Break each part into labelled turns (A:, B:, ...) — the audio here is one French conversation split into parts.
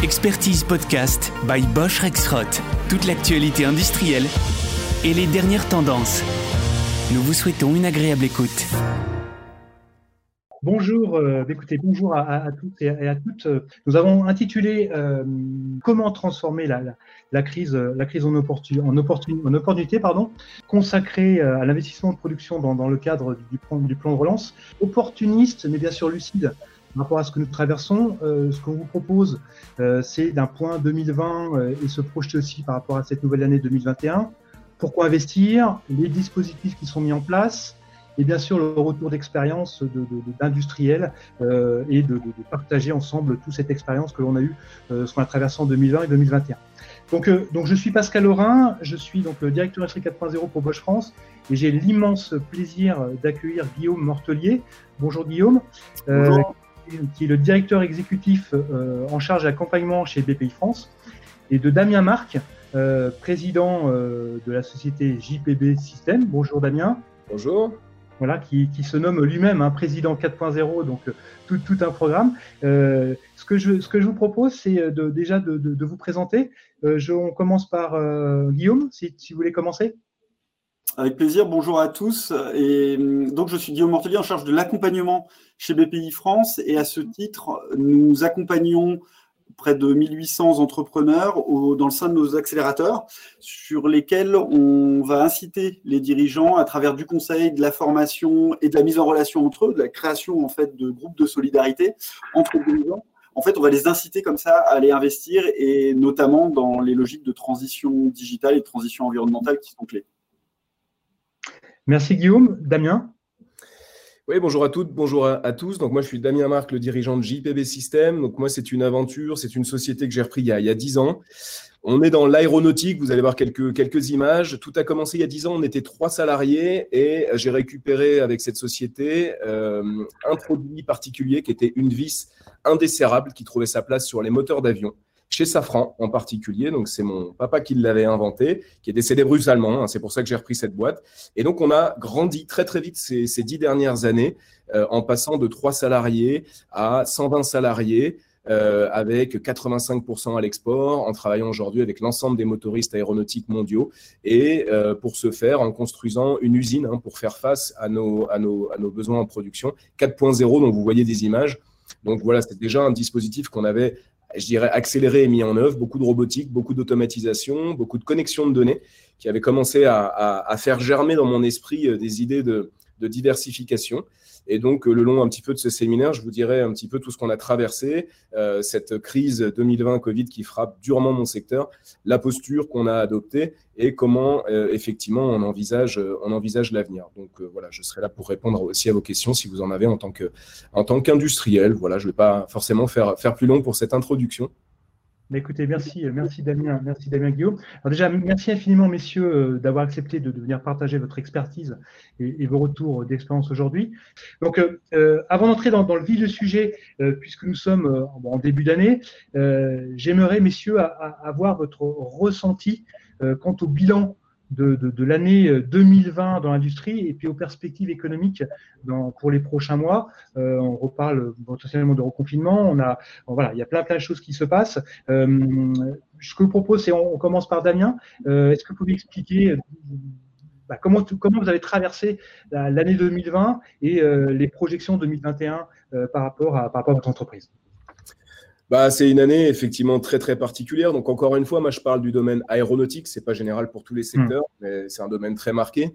A: Expertise Podcast by Bosch Rexroth. Toute l'actualité industrielle et les dernières tendances. Nous vous souhaitons une agréable écoute.
B: Bonjour, euh, écoutez, bonjour à, toutes et à, toutes. Nous avons intitulé euh, Comment transformer la, crise, en, opportunité, pardon, consacré euh, à l'investissement de production dans, le cadre du plan de relance, opportuniste mais bien sûr lucide par rapport à ce que nous traversons, euh, ce qu'on vous propose, euh, c'est d'un point 2020 euh, et se projeter aussi par rapport à cette nouvelle année 2021. Pourquoi investir Les dispositifs qui sont mis en place et bien sûr le retour d'expérience d'industriels de, et de, partager ensemble toute cette expérience que l'on a eue, ce qu'on a traversé en 2020 et 2021. Donc, donc je suis Pascal Laurin, je suis donc le directeur Industrie 4.0 pour Bosch France et j'ai l'immense plaisir d'accueillir Guillaume Mortelier. Bonjour Guillaume.
C: Bonjour
B: qui est le directeur exécutif euh, en charge d'accompagnement chez BPI France, et de Damien Marc, euh, président euh, de la société JPB System. Bonjour Damien.
C: Bonjour.
B: Voilà, qui, qui se nomme lui-même un hein, président 4.0, donc tout, tout, un programme. ce, que je, ce que je vous propose, c'est de, déjà de, de, vous présenter. Je, on commence par Guillaume, si, si vous voulez commencer.
C: Avec plaisir, bonjour à tous. Et hum, donc, je suis Guillaume Mortelier en charge de l'accompagnement chez BPI France. Et à ce titre, nous accompagnons près de 1800 entrepreneurs dans le sein de nos accélérateurs sur lesquels on va inciter les dirigeants à travers du conseil, de la formation et de la mise en relation entre eux, de la création en fait de groupes de solidarité entre dirigeants. En fait, on va les inciter comme ça à aller investir et notamment dans les logiques de transition digitale et de transition environnementale qui sont clés.
B: Merci Guillaume. Damien
D: oui, bonjour à toutes, bonjour à, tous. Donc moi, je suis Damien Marc, le dirigeant de JPB System. Donc moi, c'est une aventure, c'est une société que j'ai repris il y, a, 10 ans. On est dans l'aéronautique, vous allez voir quelques, quelques images. Tout a commencé il y a 10 ans, on était trois salariés et j'ai récupéré avec cette société euh, un produit particulier qui était une vis indesserrable qui trouvait sa place sur les moteurs d'avion chez Safran en particulier. Donc, c'est mon papa qui l'avait inventé, qui est décédé brutalement. Hein, c'est pour ça que j'ai repris cette boîte. Et donc, on a grandi très, très vite ces, dix dernières années euh, en passant de trois salariés à 120 salariés. Euh, avec 85% à l'export, en travaillant aujourd'hui avec l'ensemble des motoristes aéronautiques mondiaux, et euh, pour ce faire, en construisant une usine hein, pour faire face à nos, à, nos, à nos besoins en production 4.0, dont vous voyez des images. Donc voilà, c'était déjà un dispositif qu'on avait je dirais, accéléré et mis en œuvre, beaucoup de robotique, beaucoup d'automatisation, beaucoup de connexion de données qui avaient commencé à, faire germer dans mon esprit euh, des idées de diversification. Et donc, euh, le long un petit peu de ce séminaire, je vous dirai un petit peu tout ce qu'on a traversé, euh, cette crise 2020 Covid qui frappe durement mon secteur, la posture qu'on a adoptée et comment euh, effectivement on envisage, on envisage l'avenir. Donc voilà, je serai là pour répondre aussi à vos questions si vous en avez en tant qu'industriel. Voilà, je ne vais pas forcément faire faire plus long pour cette introduction.
B: Écoutez, merci, merci Damien, merci Damien Guillaume. Alors déjà, merci infiniment, messieurs, euh, d'avoir accepté de, venir partager votre expertise et, vos retours d'expérience aujourd'hui. Donc, euh, euh, avant d'entrer dans, le vif du sujet, puisque nous sommes en début d'année, j'aimerais, messieurs, avoir votre ressenti quant au bilan de, l'année 2020 euh, dans l'industrie et puis aux perspectives économiques pour les prochains mois. Euh, on reparle potentiellement de reconfinement. On a, voilà, il y a plein plein de choses qui se passent. Euh, ce que je vous propose, c'est on, commence par Damien. Est-ce que vous pouvez expliquer bah, comment, comment vous avez traversé l'année 2020 et les projections 2021 par, rapport à, par rapport à votre entreprise?
D: Bah, c'est une année effectivement très très particulière. Donc encore une fois, moi je parle du domaine aéronautique. C'est pas général pour tous les hmm. secteurs, mais c'est un domaine très marqué.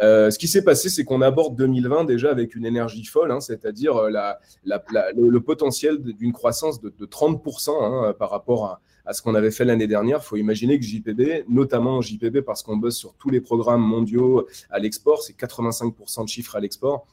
D: Euh, ce qui s'est passé, c'est qu'on aborde 2020 déjà avec une énergie folle, hein, c'est-à-dire euh, la, la, le, potentiel d'une croissance de, de 30% hein, par rapport à, à ce qu'on avait fait l'année dernière. Il faut imaginer que JPB, notamment JPB parce qu'on bosse sur tous les programmes mondiaux à l'export, c'est 85% de chiffres à l'export.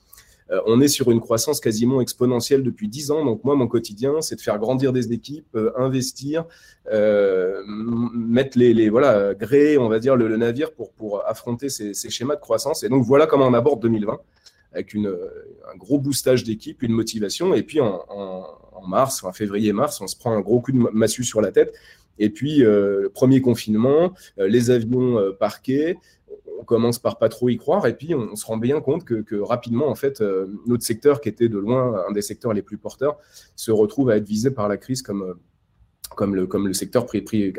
D: Euh, on est sur une croissance quasiment exponentielle depuis 10 ans. Donc moi, mon quotidien, c'est de faire grandir des équipes, euh, investir, euh, mettre les, voilà, gréer, on va dire, le, navire pour, pour affronter ces, schémas de croissance. Et donc voilà comment on aborde 2020 avec un gros boostage d'équipe, une motivation. Et puis en, mars, en février-mars, on se prend un gros coup de massue sur la tête. Et puis, le premier confinement, les avions parqués, on commence par pas trop y croire et puis on, se rend bien compte que, rapidement en fait euh, notre secteur qui était de loin un des secteurs les plus porteurs se retrouve à être visé par la crise comme euh, comme le, comme le secteur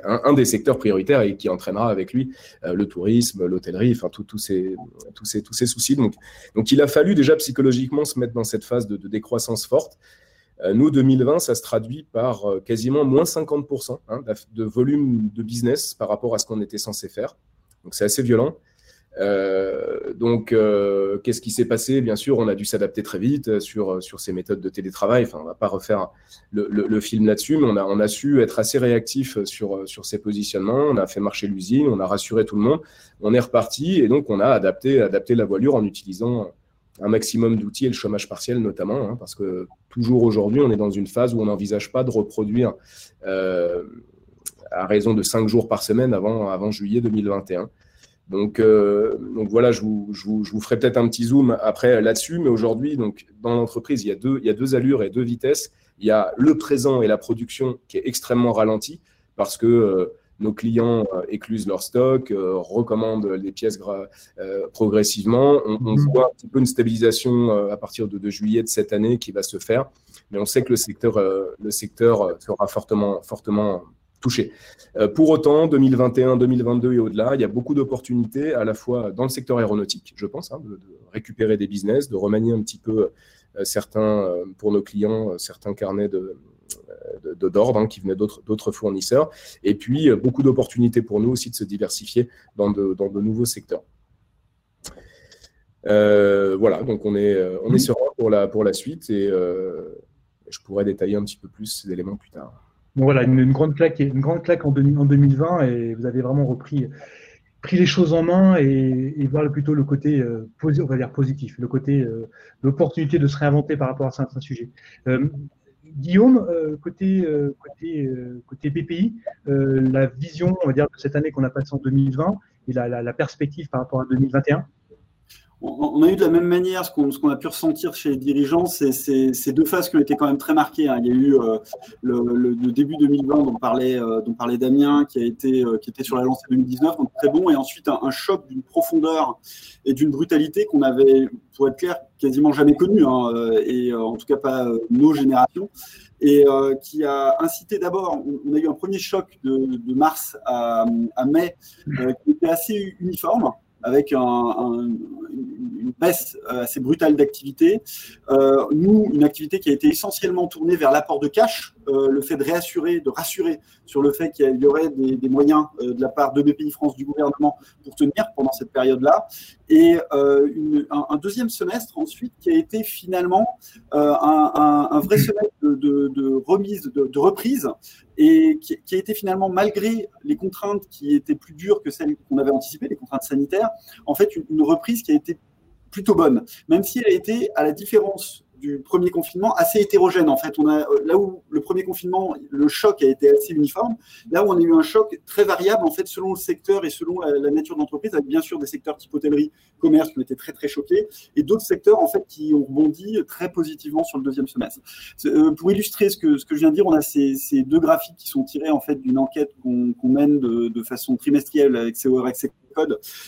D: un, des secteurs prioritaires et qui entraînera avec lui euh, le tourisme, l'hôtellerie, enfin tous ces, tous ces, tous ces soucis. Donc, donc il a fallu déjà psychologiquement se mettre dans cette phase de, décroissance forte. Nous, 2020, ça se traduit par quasiment moins 50% hein, de volume de business par rapport à ce qu'on était censé faire. Donc c'est assez violent. Euh, donc, euh, qu'est-ce qui s'est passé? Bien sûr, on a dû s'adapter très vite sur, sur ces méthodes de télétravail. Enfin, on va pas refaire le, film là-dessus, mais on a, on a su être assez réactif sur, sur ces positionnements. On a fait marcher l'usine, on a rassuré tout le monde. On est reparti et donc on a adapté, adapté la voilure en utilisant un maximum d'outils et le chômage partiel notamment, hein, parce que toujours aujourd'hui, on est dans une phase où on n'envisage pas de reproduire euh, à raison de cinq jours par semaine avant, avant juillet 2021. Donc, euh, donc voilà, je vous, je vous, je vous ferai peut-être un petit zoom après là-dessus, mais aujourd'hui, donc dans l'entreprise, il y a deux, il y a deux allures et deux vitesses. Il y a le présent et la production qui est extrêmement ralenti parce que euh, nos clients euh, éclusent leur stock, euh, recommandent les pièces progressivement. On, on, mhm. voit un petit peu une stabilisation à partir de, de, juillet de cette année qui va se faire, mais on sait que le secteur, le secteur sera fortement, fortement touché. Euh, pour autant, 2021, 2022 et au-delà, il y a beaucoup d'opportunités à la fois dans le secteur aéronautique, je pense, hein, de, récupérer des business, de remanier un petit peu euh, certains, euh, pour nos clients, certains carnets de, d'ordre hein, qui venaient d'autres fournisseurs. Et puis, beaucoup d'opportunités pour nous aussi de se diversifier dans de, dans de nouveaux secteurs. voilà, donc on est, on est serein pour la, pour la suite et je pourrais détailler un petit peu plus ces éléments plus tard
B: voilà, une, grande claque, une grande claque en, 2020 et vous avez vraiment repris pris les choses en main et, et voir plutôt le côté euh, positif, le côté euh, l'opportunité de se réinventer par rapport à certains sujets. Euh, Guillaume, côté côté côté BPI, la vision on va dire de cette année qu'on a passée en 2020 et la perspective par rapport à 2021
C: on a eu de la même manière ce qu'on a pu ressentir chez les dirigeants, c'est ces deux phases qui ont été quand même très marquées. Hein. Il y a eu euh, le, début 2020 dont parlait, euh, dont parlait Damien, qui a été euh, qui était sur la lancée 2019, donc très bon, et ensuite un, choc d'une profondeur et d'une brutalité qu'on avait, pour être clair, quasiment jamais connu, hein, et en tout cas pas nos générations, et qui a incité d'abord, on, a eu un premier choc de, mars à, à mai qui était assez uniforme avec une baisse euh, assez brutale d'activité. Euh, nous, une activité qui a été essentiellement tournée vers l'apport de cash, euh, le fait de réassurer, de rassurer sur le fait qu'il y aurait des, moyens de la part de BPI France, du gouvernement, pour tenir pendant cette période-là. Et un, deuxième semestre ensuite qui a été finalement un, vrai semestre de, remise, de, reprise, et qui, a été finalement, malgré les contraintes qui étaient plus dures que celles qu'on avait anticipées, les contraintes sanitaires, en fait une reprise qui a été plutôt bonne, même si elle a été, à la différence du premier confinement assez hétérogène en fait. On a là où le premier confinement, le choc a été assez uniforme, là où on a eu un choc très variable en fait selon le secteur et selon la, nature d'entreprise, avec bien sûr des secteurs type hôtellerie, commerce qui ont été très très choqués et d'autres secteurs en fait qui ont rebondi très positivement sur le deuxième semestre. Euh, pour illustrer ce que ce que je viens de dire, on a ces, ces deux graphiques qui sont tirés en fait d'une enquête qu'on mène de, de, façon trimestrielle avec CORX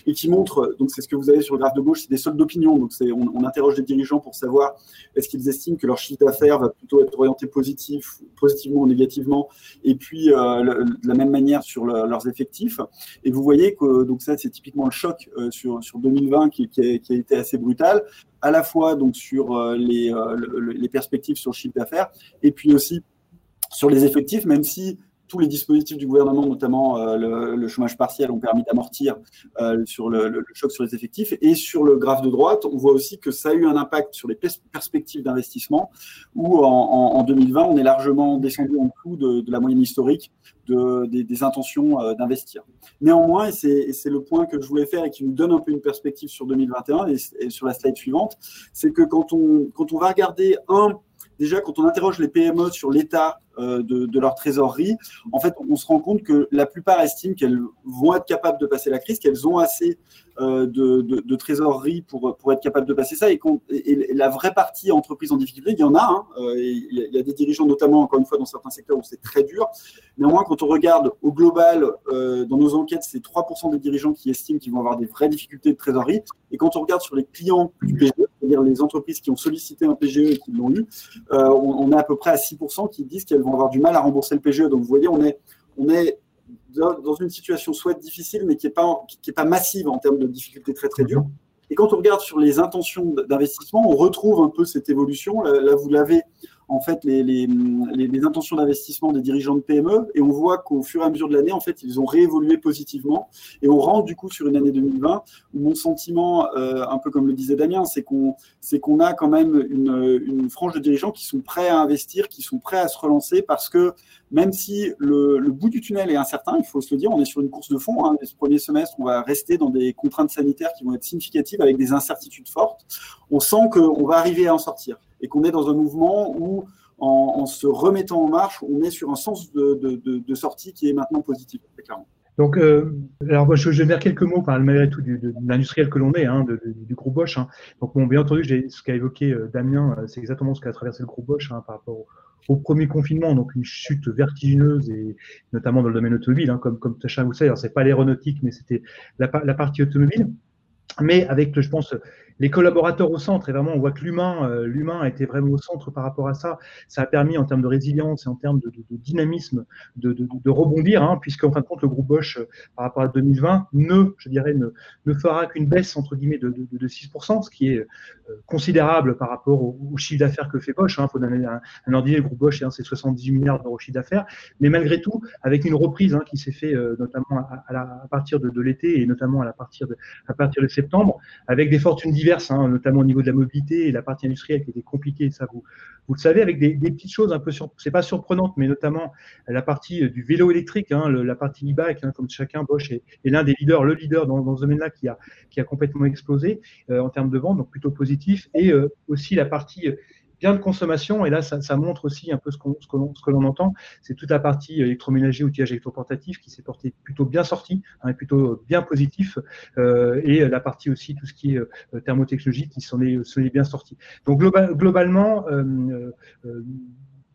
C: et qui montre, donc c'est ce que vous avez sur le graphe de gauche, c'est des soldes d'opinion. Donc c'est, on, interroge les dirigeants pour savoir est-ce qu'ils estiment que leur chiffre d'affaires va plutôt être orienté positif, positivement ou négativement, et puis euh, de la même manière sur leurs effectifs. Et vous voyez que donc ça c'est typiquement le choc euh, sur, sur 2020 qui, qui, a, qui, a, été assez brutal, à la fois donc sur euh, les, les perspectives sur le chiffre d'affaires, et puis aussi sur les effectifs, même si tous les dispositifs du gouvernement, notamment euh, le, chômage partiel, ont permis d'amortir euh, sur le, choc sur les effectifs. Et sur le graphe de droite, on voit aussi que ça a eu un impact sur les perspectives d'investissement, où en, 2020, on est largement descendu en dessous de, la moyenne historique de, des, intentions euh, d'investir. Néanmoins, et c'est le point que je voulais faire et qui nous donne un peu une perspective sur 2021 et, sur la slide suivante, c'est que quand on va regarder un déjà, quand on interroge les PME sur l'état euh, de, leur trésorerie, en fait, on se rend compte que la plupart estiment qu'elles vont être capables de passer la crise, qu'elles ont assez euh, de, trésorerie pour, être capables de passer ça. Et, la vraie partie entreprise en difficulté, il y en a. Hein, euh, il, y a, des dirigeants, notamment, encore une fois, dans certains secteurs où c'est très dur. Néanmoins, quand on regarde au global, dans nos enquêtes, c'est 3% des dirigeants qui estiment qu'ils vont avoir des vraies difficultés de trésorerie. Et quand on regarde sur les clients du PGE, c'est-à-dire les entreprises qui ont sollicité un PGE et qui l'ont eu, on, est à peu près à 6% qui disent qu'elles vont avoir du mal à rembourser le PGE. Donc vous voyez, on est, on est dans une situation soit difficile, mais qui n'est pas, qui est pas massive en termes de difficultés très très dures. Et quand on regarde sur les intentions d'investissement, on retrouve un peu cette évolution. Là, vous l'avez en fait les, les, les, intentions d'investissement des dirigeants de PME et on voit qu'au fur et à mesure de l'année, en fait, ils ont réévolué positivement et on rentre du coup sur une année 2020 où mon sentiment, euh, un peu comme le disait Damien, c'est qu'on a quand même une, une, frange de dirigeants qui sont prêts à investir, qui sont prêts à se relancer parce que même si le, le bout du tunnel est incertain, il faut se le dire, on est sur une course de fond. Hein, ce premier semestre, on va rester dans des contraintes sanitaires qui vont être significatives avec des incertitudes fortes. On sent qu'on va arriver à en sortir et qu'on est dans un mouvement où, en, se remettant en marche, on est sur un sens de, sortie qui est maintenant positif.
B: Donc, euh, alors je, vais faire quelques mots, par, malgré tout, de, l'industriel que l'on est, hein, du groupe Bosch. Hein. Donc, bien entendu, ce qu'a évoqué euh, Damien, euh, c'est exactement ce qu'a traversé le groupe Bosch hein, par rapport au, premier confinement, donc une chute vertigineuse, et notamment dans le domaine automobile, comme, comme chacun vous sait. c'est pas l'aéronautique, mais c'était la, la, partie automobile. Mais avec, je pense, les collaborateurs au centre, et vraiment, on voit que l'humain, euh, l'humain a été vraiment au centre par rapport à ça. Ça a permis, en termes de résilience et en termes de, dynamisme, de, rebondir, hein, puisqu'en fin de compte, le groupe Bosch, euh, par rapport à 2020, ne, je dirais, ne, ne fera qu'une baisse, entre guillemets, de, 6%, ce qui est euh, considérable par rapport au, chiffre d'affaires que fait Bosch. Il hein. faut donner un, ordinaire, le groupe Bosch, hein, c'est 78 milliards d'euros de chiffre d'affaires. Mais malgré tout, avec une reprise hein, qui s'est fait notamment à, partir de, l'été et notamment à, partir de, à partir de septembre, avec des fortunes diverses Hein, notamment au niveau de la mobilité et la partie industrielle qui était compliquée, ça vous, le savez, avec des, petites choses un peu, sur, c'est pas surprenantes, mais notamment la partie du vélo électrique, hein, la partie e-bike, hein, comme chacun, Bosch est, l'un des leaders, le leader dans, ce domaine-là qui a, qui a complètement explosé euh, en termes de vente, donc plutôt positif, et euh, aussi la partie bien de consommation. Et là, ça, montre aussi un peu ce, ce que l'on entend. C'est toute la partie électroménager, outillage électroportatif qui s'est porté plutôt bien sorti, hein, plutôt bien positif. Euh, et la partie aussi, tout ce qui est euh, thermotechnologie qui s'en est, est, bien sorti. Donc globalement,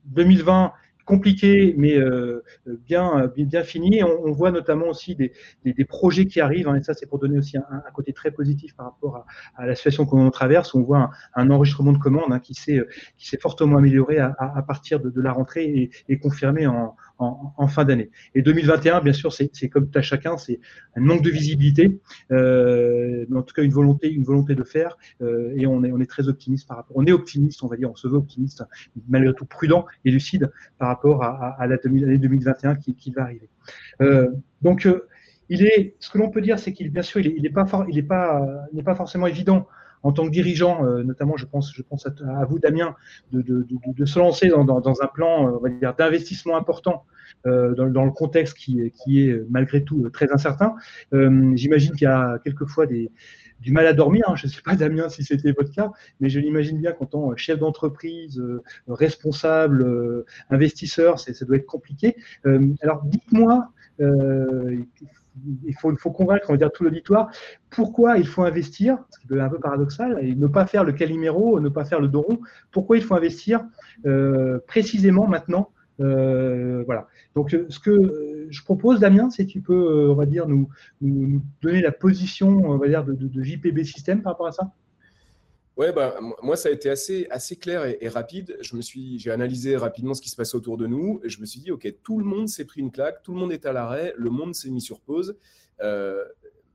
B: 2020 euh, compliqué, mais euh, bien, bien, fini. On, voit notamment aussi des, des, projets qui arrivent, hein, et ça c'est pour donner aussi un, un, côté très positif par rapport à, à la situation qu'on traverse. On voit un, enregistrement de commandes hein, qui s'est fortement amélioré à, à, partir de, de, la rentrée et, et confirmé en, en, fin d'année. Et 2021, bien sûr, c'est comme à chacun, c'est un manque de visibilité, euh, mais en tout cas une volonté, une volonté de faire. Euh, et on est, très optimiste par rapport. On est optimiste, on va dire, on se veut optimiste, malgré tout prudent et lucide par rapport à, l'année 2021 qui, va arriver. Euh, donc ce que l'on peut dire, c'est qu'il, bien sûr, il n'est pas forcément évident en tant que dirigeant, euh, notamment je pense, je pense à, vous Damien, de, se lancer dans, un plan euh, d'investissement important euh, dans, le contexte qui, est malgré tout très incertain. J'imagine qu'il y a quelquefois du mal à dormir. Hein. Je ne sais pas, Damien, si c'était votre cas, mais je l'imagine bien qu'en tant que chef d'entreprise, responsable, investisseur, ça doit être compliqué. alors, dites-moi, il faut, convaincre on va dire, tout l'auditoire pourquoi il faut investir, ce qui peut être un peu paradoxal, et ne pas faire le Calimero, ne pas faire le Doron, pourquoi il faut investir euh, précisément maintenant. Euh, voilà. Donc, euh, ce que je propose, Damien, c'est que tu peux, on va dire, nous, donner la position, on va dire, de, de JPB System par rapport à ça.
D: Ouais, bah, moi, ça a été assez, assez clair et, rapide. Je me suis, j'ai analysé rapidement ce qui se passait autour de nous. Et je me suis dit, OK, tout le monde s'est pris une claque, tout le monde est à l'arrêt, le monde s'est mis sur pause. Euh,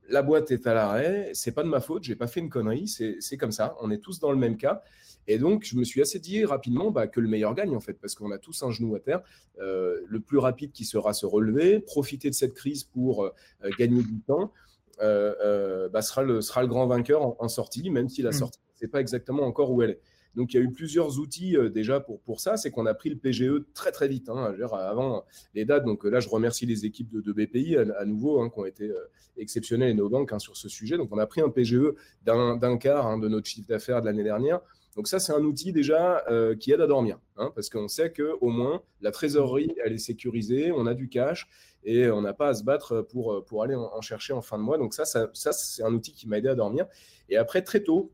D: la boîte est à l'arrêt, c'est pas de ma faute, j'ai pas fait une connerie, c'est comme ça, on est tous dans le même cas. Et donc, je me suis assez dit rapidement bah, que le meilleur gagne, en fait, parce qu'on a tous un genou à terre. Euh, le plus rapide qui sera se relever, profiter de cette crise pour euh, gagner du temps, bah, sera, le, sera le grand vainqueur en, sortie, même si la mmh. sortie sait pas exactement encore où elle est. Donc il y a eu plusieurs outils euh, déjà pour, pour ça. C'est qu'on a pris le PGE très très vite. Hein, avant les dates, donc là je remercie les équipes de, BPI à, nouveau hein, qui ont été euh, exceptionnelles et nos banques hein, sur ce sujet. Donc on a pris un PGE d'un quart hein, de notre chiffre d'affaires de l'année dernière. Donc ça, c'est un outil déjà euh, qui aide à dormir, parce qu'on sait que au moins la trésorerie, elle est sécurisée, on a du cash et on n'a pas à se battre pour, pour aller en, en, chercher en fin de mois. Donc ça, ça, ça c'est un outil qui m'a aidé à dormir. Et après, très tôt,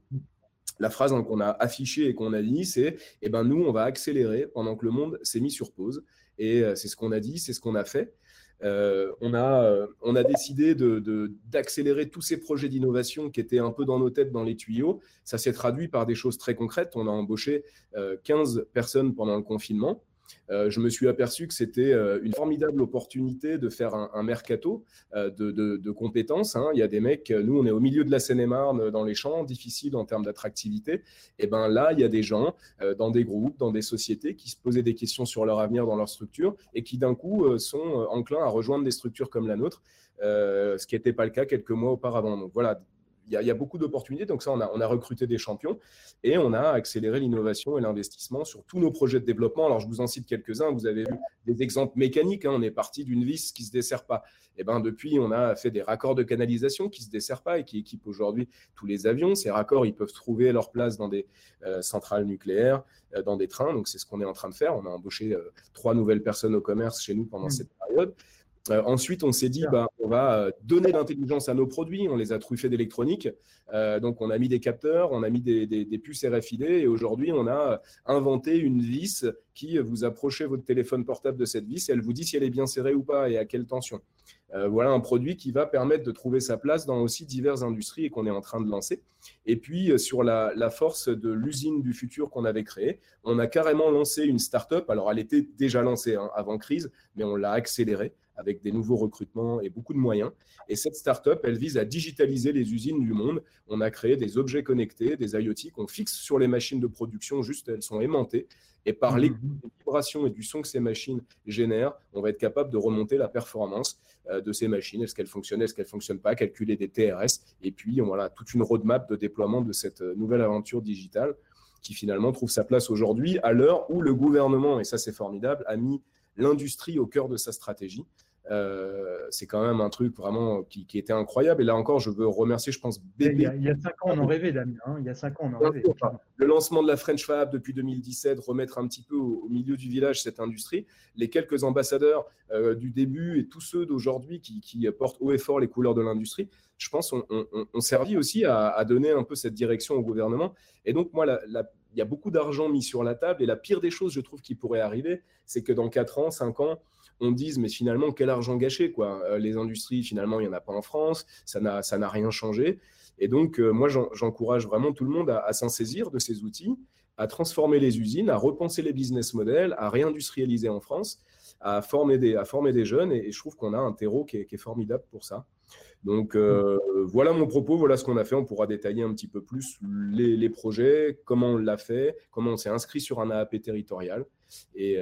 D: la phrase hein, qu'on a affichée et qu'on a dit, c'est eh ben, nous, on va accélérer pendant que le monde s'est mis sur pause. Et c'est ce qu'on a dit, c'est ce qu'on a fait. on, a, on a décidé d'accélérer de, tous ces projets d'innovation qui étaient un peu dans nos têtes, dans les tuyaux. Ça s'est traduit par des choses très concrètes. On a embauché 15 personnes pendant le confinement. Euh, je me suis aperçu que c'était euh, une formidable opportunité de faire un, mercato euh, de, compétences. Hein. Il y a des mecs, nous, on est au milieu de la Seine-et-Marne, dans les champs, difficile en termes d'attractivité. Et ben là, il y a des gens dans des groupes, dans des sociétés qui se posaient des questions sur leur avenir dans leur structure et qui d'un coup sont enclins à rejoindre des structures comme la nôtre, ce qui n'était pas le cas quelques mois auparavant. Donc voilà, il y, a beaucoup d'opportunités. Donc ça, on a, on a, recruté des champions et on a accéléré l'innovation et l'investissement sur tous nos projets de développement. Alors, je vous en cite quelques-uns. Vous avez vu des exemples mécaniques. Hein. On est parti d'une vis qui ne se dessert pas. Et eh ben, depuis, on a fait des raccords de canalisation qui ne se desserrent pas et qui équipent aujourd'hui tous les avions. Ces raccords, ils peuvent trouver leur place dans des euh, centrales nucléaires, euh, dans des trains. Donc, c'est ce qu'on est en train de faire. On a embauché euh, trois nouvelles personnes au commerce chez nous pendant mmh. cette période. Euh, ensuite, on s'est dit, bah, on va euh, donner l'intelligence à nos produits. On les a truffés d'électronique. Euh, donc, on a mis des capteurs, on a mis des, puces RFID. Et aujourd'hui, on a inventé une vis qui vous approchez votre téléphone portable de cette vis et elle vous dit si elle est bien serrée ou pas et à quelle tension. voilà un produit qui va permettre de trouver sa place dans aussi diverses industries et qu'on est en train de lancer. Et puis, sur la, force de l'usine du futur qu'on avait créée, on a carrément lancé une start-up. Alors, elle était déjà lancée hein, avant crise, mais on l'a accélérée avec des nouveaux recrutements et beaucoup de moyens. Et cette start-up, elle vise à digitaliser les usines du monde. On a créé des objets connectés, des IoT qu'on fixe sur les machines de production, juste elles sont aimantées. Et par mmh. les vibrations et du son que ces machines génèrent, on va être capable de remonter la performance euh, de ces machines. Est-ce qu'elles fonctionnent, est-ce qu'elles ne fonctionnent pas, calculer des TRS. Et puis, voilà, toute une roadmap de déploiement de cette euh, nouvelle aventure digitale qui finalement trouve sa place aujourd'hui à l'heure où le gouvernement, et ça c'est formidable, a mis l'industrie au cœur de sa stratégie. Euh, c'est quand même un truc vraiment qui, était incroyable. Et là encore, je veux remercier, je pense,
B: Il y a, cinq ans, on en rêvait, Damien. Hein. il y a cinq ans, on en rêvait.
D: Le lancement de la French Fab depuis 2017, remettre un petit peu au, milieu du village cette industrie. Les quelques ambassadeurs euh, du début et tous ceux d'aujourd'hui qui, portent haut et fort les couleurs de l'industrie, je pense, ont, on, servi aussi à, donner un peu cette direction au gouvernement. Et donc, moi, il y a beaucoup d'argent mis sur la table. Et la pire des choses, je trouve, qui pourrait arriver, c'est que dans 4 ans, 5 ans, on dise mais finalement quel argent gâché quoi. Euh, les industries finalement il n'y en a pas en France, ça n'a rien changé. Et donc euh, moi j'encourage vraiment tout le monde à, s'en saisir de ces outils, à transformer les usines, à repenser les business models, à réindustrialiser en France, à former des à former des jeunes et, je trouve qu'on a un terreau qui est, formidable pour ça. Donc euh, voilà mon propos, voilà ce qu'on a fait. On pourra détailler un petit peu plus les, projets, comment on l'a fait, comment on s'est inscrit sur un AAP territorial. Et,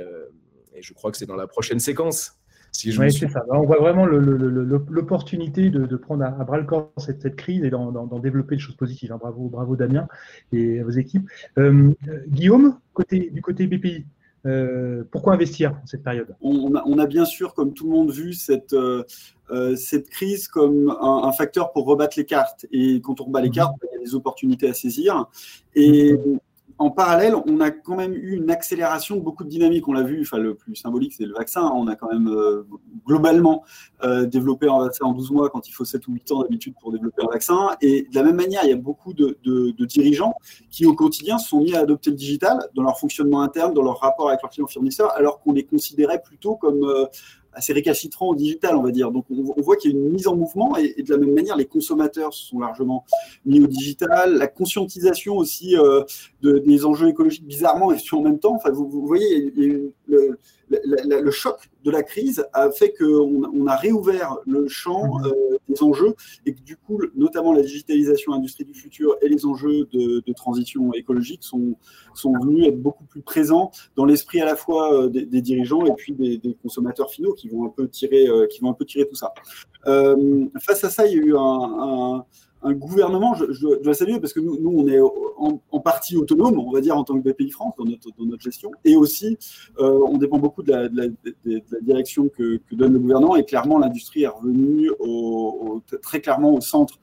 D: et je crois que c'est dans la prochaine séquence.
B: Si oui, c'est ça. On voit vraiment l'opportunité de, prendre à, bras le corps cette, crise et d'en développer des choses positives. Hein. Bravo, bravo Damien et vos équipes. Euh, Guillaume, côté, du côté BPI, euh, pourquoi investir en cette période?
C: On a, bien sûr, comme tout le monde, vu cette, euh, cette crise comme un, facteur pour rebattre les cartes. Et quand on rebat les mhm. cartes, il y a des opportunités à saisir. Et mhm en parallèle, on a quand même eu une accélération de beaucoup de dynamiques. On l'a vu, enfin, le plus symbolique, c'est le vaccin. On a quand même euh, globalement euh, développé un vaccin en 12 mois quand il faut 7 ou 8 ans d'habitude pour développer un vaccin. Et de la même manière, il y a beaucoup de, dirigeants qui, au quotidien, se sont mis à adopter le digital dans leur fonctionnement interne, dans leur rapport avec leurs clients fournisseurs, alors qu'on les considérait plutôt comme euh, assez récalcitrant au digital, on va dire. Donc on, voit qu'il y a une mise en mouvement et, de la même manière, les consommateurs sont largement mis au digital. La conscientisation aussi euh, de, des enjeux écologiques, bizarrement, et en même temps, enfin, vous, voyez, le, choc de la crise a fait qu'on on a réouvert le champ mhm. euh, des enjeux et que du coup, notamment la digitalisation industrie du futur et les enjeux de, transition écologique sont, sont venus être beaucoup plus présents dans l'esprit à la fois euh, des, dirigeants et puis des, consommateurs finaux qui vont un peu tirer, euh, qui vont un peu tirer tout ça. face à ça, il y a eu un un gouvernement, je, dois saluer parce que nous, on est en, partie autonome, on va dire, en tant que BPI France dans notre, gestion. Et aussi, euh, on dépend beaucoup de la, direction que, donne le gouvernement. Et clairement, l'industrie est revenue très clairement au centre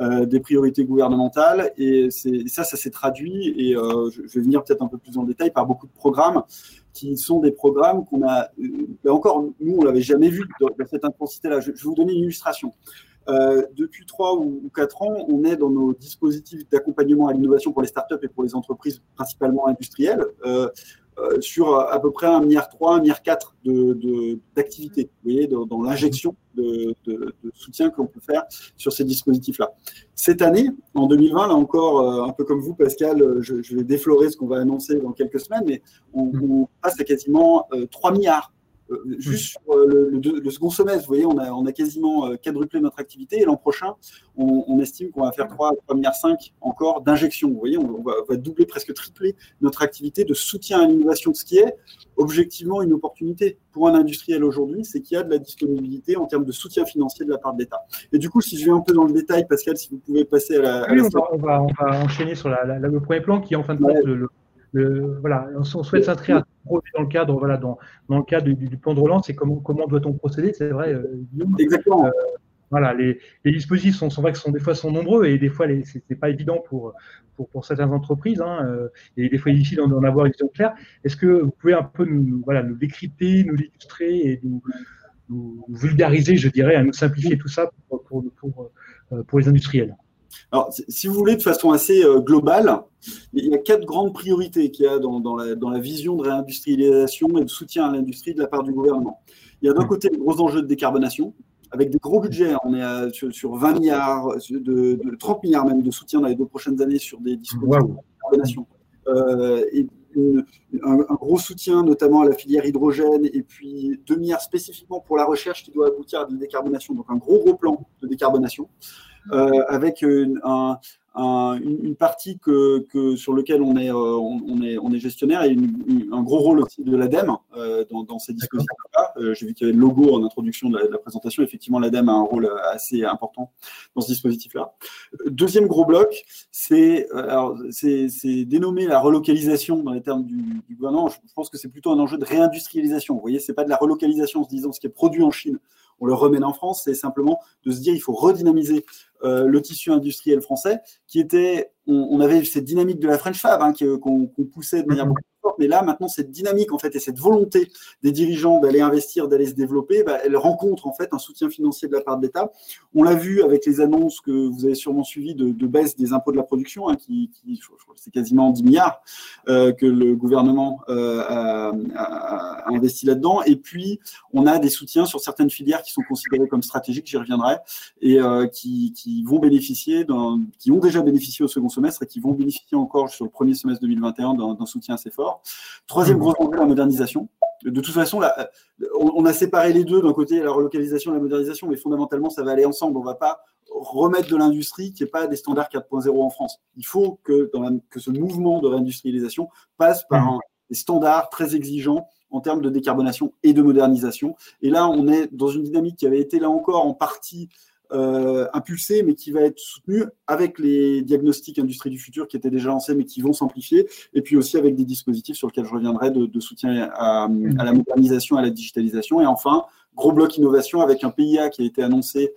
C: euh, des priorités gouvernementales. Et ça, ça s'est traduit, et euh, je, vais venir peut-être un peu plus en détail, par beaucoup de programmes qui sont des programmes qu'on a, encore, nous, on l'avait jamais vu dans, cette intensité-là. Je vais vous donner une illustration. Euh, depuis trois ou quatre ans, on est dans nos dispositifs d'accompagnement à l'innovation pour les startups et pour les entreprises principalement industrielles. Euh, euh, sur à peu près 1,3 milliard, 1,4 milliard d'activités, de, vous voyez, dans, l'injection de, soutien qu'on peut faire sur ces dispositifs-là. Cette année, en 2020, là encore, un peu comme vous, Pascal, je, vais déflorer ce qu'on va annoncer dans quelques semaines, mais on, on passe à quasiment 3 milliards juste sur euh, le, second semestre, vous voyez, on a, on a quasiment euh, quadruplé notre activité et l'an prochain, on, estime qu'on va faire 3, 3 milliards 5 encore d'injections. Vous voyez, on, va, doubler, presque tripler notre activité de soutien à l'innovation, ce qui est objectivement une opportunité pour un industriel aujourd'hui, c'est qu'il y a de la disponibilité en termes de soutien financier de la part de l'État. Et du coup, si je vais un peu dans le détail, Pascal, si vous pouvez passer à la.
B: oui, on, va, on, va, enchaîner sur la, le premier plan qui est en fin de compte le voilà, on, souhaite s'inscrire dans le cadre, voilà, dans, dans le cadre du, plan de relance et comment, comment doit-on procéder, c'est vrai, euh,
C: Exactement. Euh,
B: voilà, les, les, dispositifs sont, sont, vrai que sont, des fois sont nombreux et des fois ce n'est pas évident pour, pour, pour, certaines entreprises hein, euh, et des fois difficile d'en avoir une vision claire. Est-ce que vous pouvez un peu nous, voilà, nous décrypter, nous illustrer et nous, nous, vulgariser, je dirais, à nous simplifier tout ça pour, pour, pour, pour les industriels?
C: Alors, si vous voulez, de façon assez euh, globale, il y a quatre grandes priorités qu'il y a dans, la, vision de réindustrialisation et de soutien à l'industrie de la part du gouvernement. Il y a d'un côté les gros enjeux de décarbonation, avec des gros budgets. On est sur, 20 milliards, de, 30 milliards même de soutien dans les deux prochaines années sur des dispositifs de décarbonation. Euh, et un, gros soutien notamment à la filière hydrogène et puis 2 milliards spécifiquement pour la recherche qui doit aboutir à de la décarbonation. Donc un gros gros plan de décarbonation. Euh, avec une, un, une, partie que, que, sur on est, euh, on, est, on est gestionnaire et un gros rôle aussi de l'ADEME euh, dans, dans, ces dispositifs-là. J'ai vu qu'il y avait le logo en introduction de la, présentation. Effectivement, l'ADEME a un rôle assez important dans ce dispositif-là. Deuxième gros bloc, c'est dénommé la relocalisation dans les termes du, du gouvernement. Je, pense que c'est plutôt un enjeu de réindustrialisation. Vous voyez, c'est pas de la relocalisation en se disant ce qui est produit en Chine, on le remène en France, c'est simplement de se dire il faut redynamiser euh, le tissu industriel français, qui était, on, avait cette dynamique de la French Fab hein, qu'on poussait de manière beaucoup mais là, maintenant, cette dynamique en fait et cette volonté des dirigeants d'aller investir, d'aller se développer, bah, elle rencontre en fait un soutien financier de la part de l'État. On l'a vu avec les annonces que vous avez sûrement suivies de, baisse des impôts de la production, hein, qui, c'est quasiment 10 milliards euh, que le gouvernement euh, a, investi là-dedans. Et puis, on a des soutiens sur certaines filières qui sont considérées comme stratégiques, j'y reviendrai, et euh, qui, vont bénéficier, qui ont déjà bénéficié au second semestre et qui vont bénéficier encore sur le premier semestre 2021 d'un soutien assez fort. Troisième gros enjeu, la modernisation. De toute façon, on, a séparé les deux, d'un côté la relocalisation et la modernisation, mais fondamentalement, ça va aller ensemble. On ne va pas remettre de l'industrie qui n'est pas des standards 4.0 en France. Il faut que, que ce mouvement de réindustrialisation passe par mmh. des standards très exigeants en termes de décarbonation et de modernisation. Et là, on est dans une dynamique qui avait été là encore en partie euh, impulsé, mais qui va être soutenu avec les diagnostics industrie du futur qui étaient déjà lancés, mais qui vont s'amplifier, et puis aussi avec des dispositifs sur lesquels je reviendrai de, soutien à, la modernisation, à la digitalisation. Et enfin, gros bloc innovation avec un PIA qui a été annoncé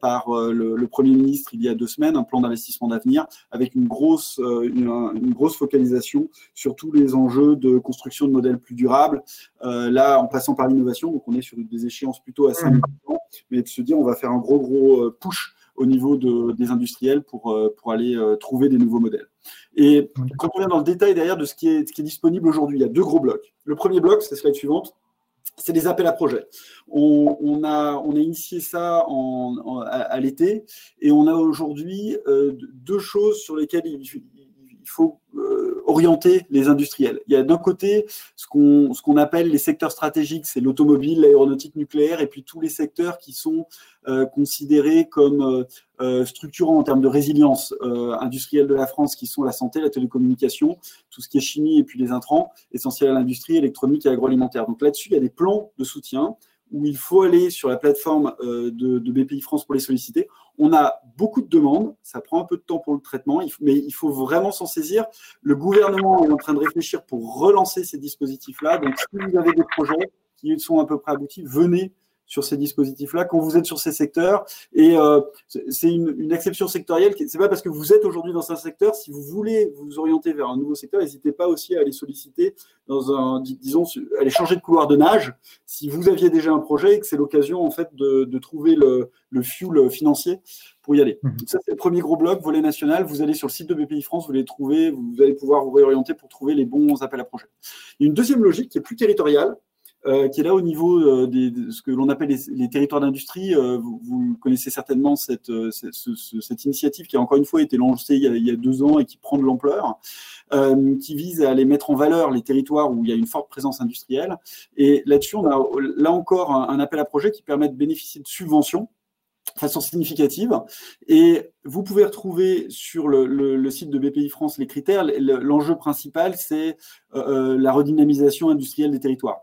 C: par euh, le, Premier ministre il y a deux semaines, un plan d'investissement d'avenir avec une grosse, une, grosse focalisation sur tous les enjeux de construction de modèles plus durables. là, en passant par l'innovation, donc on est sur des échéances plutôt à 5 ans mais de se dire on va faire un gros gros euh, push au niveau de, des industriels pour, euh, pour aller euh, trouver des nouveaux modèles. Et quand on vient dans le détail derrière de ce qui est, ce qui est disponible aujourd'hui, il y a deux gros blocs. Le premier bloc, c'est la slide suivante, c'est les appels à projets. On, a, on a initié ça en, à, l'été et on a aujourd'hui deux choses sur lesquelles il, il faut orienter les industriels. Il y a d'un côté ce qu'on appelle les secteurs stratégiques, c'est l'automobile, l'aéronautique nucléaire, et puis tous les secteurs qui sont euh, considérés comme euh, euh, structurants en termes de résilience industrielle de la France, qui sont la santé, la télécommunication, tout ce qui est chimie et puis les intrants essentiels à l'industrie électronique et agroalimentaire. Donc là-dessus, il y a des plans de soutien où il faut aller sur la plateforme de, de BPI France pour les solliciter. On a beaucoup de demandes, ça prend un peu de temps pour le traitement, mais il faut vraiment s'en saisir. Le gouvernement est en train de réfléchir pour relancer ces dispositifs-là. Donc, si vous avez des projets qui sont à peu près aboutis, venez sur ces dispositifs-là quand vous êtes sur ces secteurs. Et euh, c'est une, une, exception sectorielle. C'est pas parce que vous êtes aujourd'hui dans un secteur, si vous voulez vous orienter vers un nouveau secteur, n'hésitez pas aussi à aller solliciter dans un, disons, aller changer de couloir de nage. Si vous aviez déjà un projet et que c'est l'occasion en fait de, de trouver le, le fuel financier pour y aller. Mmh. ça, c'est le premier gros bloc, volet national. Vous allez sur le site de BPI France, vous allez trouver, vous allez pouvoir vous réorienter pour trouver les bons appels à projets. Il y a une deuxième logique qui est plus territoriale, euh, qui est là au niveau euh, des, de ce que l'on appelle les, territoires d'industrie. Euh, vous, connaissez certainement cette, cette, initiative qui a encore une fois été lancée il y a, il y a deux ans et qui prend de l'ampleur, qui vise à aller mettre en valeur les territoires où il y a une forte présence industrielle. Et là-dessus, on a là encore un, appel à projet qui permet de bénéficier de subventions façon significative. Et vous pouvez retrouver sur le, le, site de BPI France les critères. L'enjeu principal, c'est euh, la redynamisation industrielle des territoires.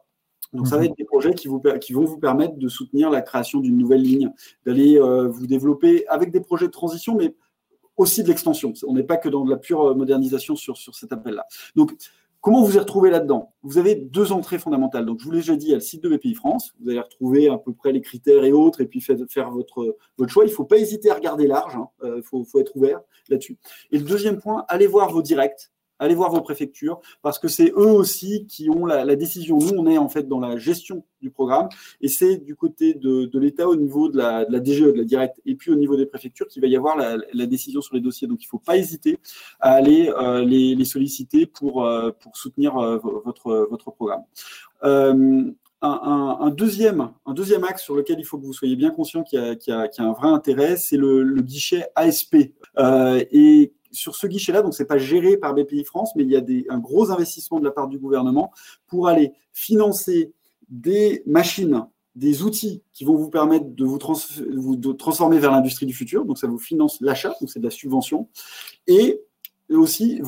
C: Donc, ça va mhm. être des projets qui, vous, qui vont vous permettre de soutenir la création d'une nouvelle ligne, d'aller euh, vous développer avec des projets de transition, mais aussi de l'extension. On n'est pas que dans de la pure modernisation sur, sur cet appel-là. Donc, Comment vous y retrouvez là-dedans? Vous avez deux entrées fondamentales. Donc, je vous l'ai déjà dit, il y a le site de BPI France. Vous allez retrouver à peu près les critères et autres, et puis faire votre, votre choix. Il ne faut pas hésiter à regarder large. Hein. Euh, il faut, faut, être ouvert là-dessus. Et le deuxième point, allez voir vos directs allez voir vos préfectures parce que c'est eux aussi qui ont la, décision. Nous, on est en fait dans la gestion du programme et c'est du côté de, l'État au niveau de la, DGE, de la directe, et puis au niveau des préfectures qu'il va y avoir la, décision sur les dossiers. Donc, il ne faut pas hésiter à aller euh, les, solliciter pour, euh, soutenir euh, votre, programme. Un, deuxième, un axe sur lequel il faut que vous soyez bien conscient qu'il y, a un vrai intérêt, c'est le, guichet ASP. Sur ce guichet-là, donc c'est pas géré par BPI France, mais il y a des, un gros investissement de la part du gouvernement pour aller financer des machines, des outils qui vont vous permettre de vous, de transformer vers l'industrie du futur. Donc ça vous finance l'achat, donc c'est de la subvention, et aussi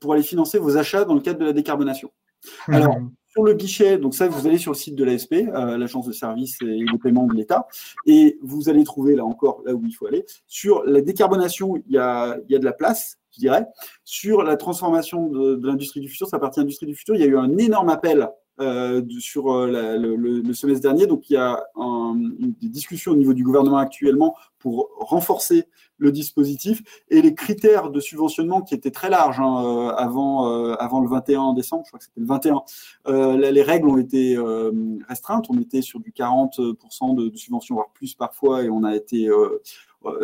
C: pour aller financer vos achats dans le cadre de la décarbonation. Mmh. Sur le guichet, donc ça, vous allez sur le site de l'ASP, euh, l'agence de services et de paiement de l'État, et vous allez trouver là encore, là où il faut aller. Sur la décarbonation, il y a, de la place, je dirais. Sur la transformation de, l'industrie du futur, sa partie industrie du futur, il y a eu un énorme appel euh, sur euh, le, le, semestre dernier. Donc, il y a un, des discussions au niveau du gouvernement actuellement pour renforcer le dispositif et les critères de subventionnement qui étaient très larges hein, euh, avant, euh, avant le 21 décembre, je crois que c'était le 21. Euh, les règles ont été restreintes, on était sur du 40% de, de subvention, voire plus parfois, et on a été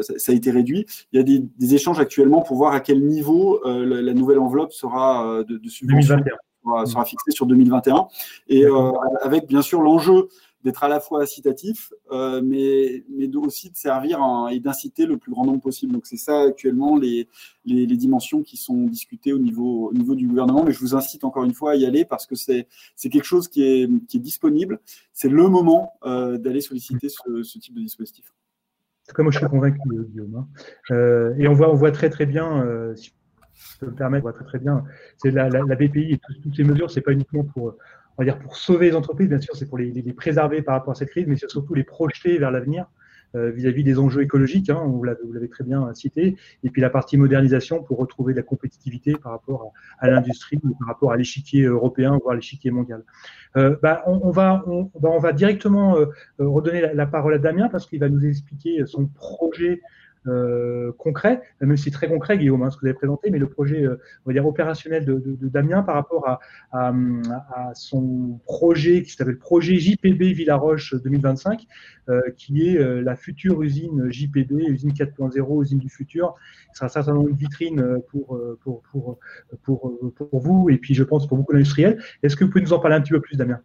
C: ça, a été réduit. Il y a des, des, échanges actuellement pour voir à quel niveau la, la, nouvelle enveloppe sera de, de subvention. 2021 sera, sera fixé sur 2021. Et euh, avec bien sûr l'enjeu d'être à la fois incitatif, euh, mais, mais aussi de servir et d'inciter le plus grand nombre possible. Donc c'est ça actuellement les, les, les, dimensions qui sont discutées au niveau, au niveau du gouvernement. Mais je vous incite encore une fois à y aller parce que c'est quelque chose qui est, qui est disponible. C'est le moment euh, d'aller solliciter ce, ce, type de dispositif.
B: Comme moi je suis convaincu, Guillaume. Hein. Euh, et on voit, on voit très très bien, si peux me permettre, très très bien, c'est la, BPI et toutes ces mesures, c'est pas uniquement pour on va dire pour sauver les entreprises, bien sûr, c'est pour les, préserver par rapport à cette crise, mais c'est surtout les projeter vers l'avenir euh, vis-à-vis des enjeux écologiques, hein, vous l'avez très bien cité, et puis la partie modernisation pour retrouver de la compétitivité par rapport à, l'industrie, par rapport à l'échiquier européen, voire l'échiquier mondial. Euh, bah, bah, on, va directement euh, redonner la, parole à Damien parce qu'il va nous expliquer son projet euh, concret, même si très concret, Guillaume, hein, ce que vous avez présenté, mais le projet, euh, on va dire, opérationnel de, Damien par rapport à son projet qui s'appelle projet JPB Villaroche 2025, euh, qui est euh, la future usine JPB, usine 4.0, usine du futur. Ce sera certainement une vitrine pour, pour, pour, pour, pour vous et puis je pense pour beaucoup d'industriels. Est-ce que vous pouvez nous en parler un petit peu plus, Damien?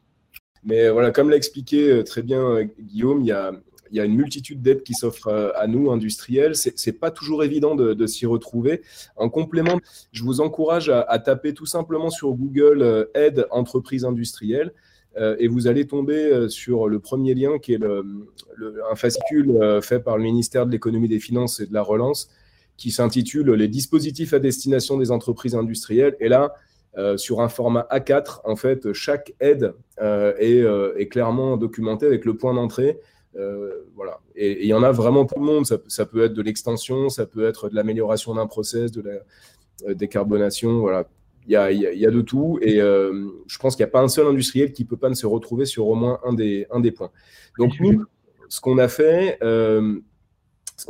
D: Mais voilà, comme l'a expliqué très bien Guillaume, il y a, il y a une multitude d'aides qui s'offrent euh, à nous, industriels. Ce n'est pas toujours évident de, s'y retrouver. En complément, je vous encourage à, taper tout simplement sur Google euh, aide entreprise industrielle euh, et vous allez tomber sur le premier lien qui est un fascicule fait par le ministère de l'économie, des finances et de la relance qui s'intitule Les dispositifs à destination des entreprises industrielles. Et là, sur un format A4, en fait, chaque aide est, clairement documentée avec le point d'entrée. Euh, voilà. Et il y en a vraiment pour le monde. Ça, peut être de l'extension, ça peut être de l'amélioration d'un process, de la euh, décarbonation. Voilà. Il y a, y a, de tout. Et euh, je pense qu'il n'y a pas un seul industriel qui ne peut pas se retrouver sur au moins un des, un des points. Donc, nous, ce qu'on a fait,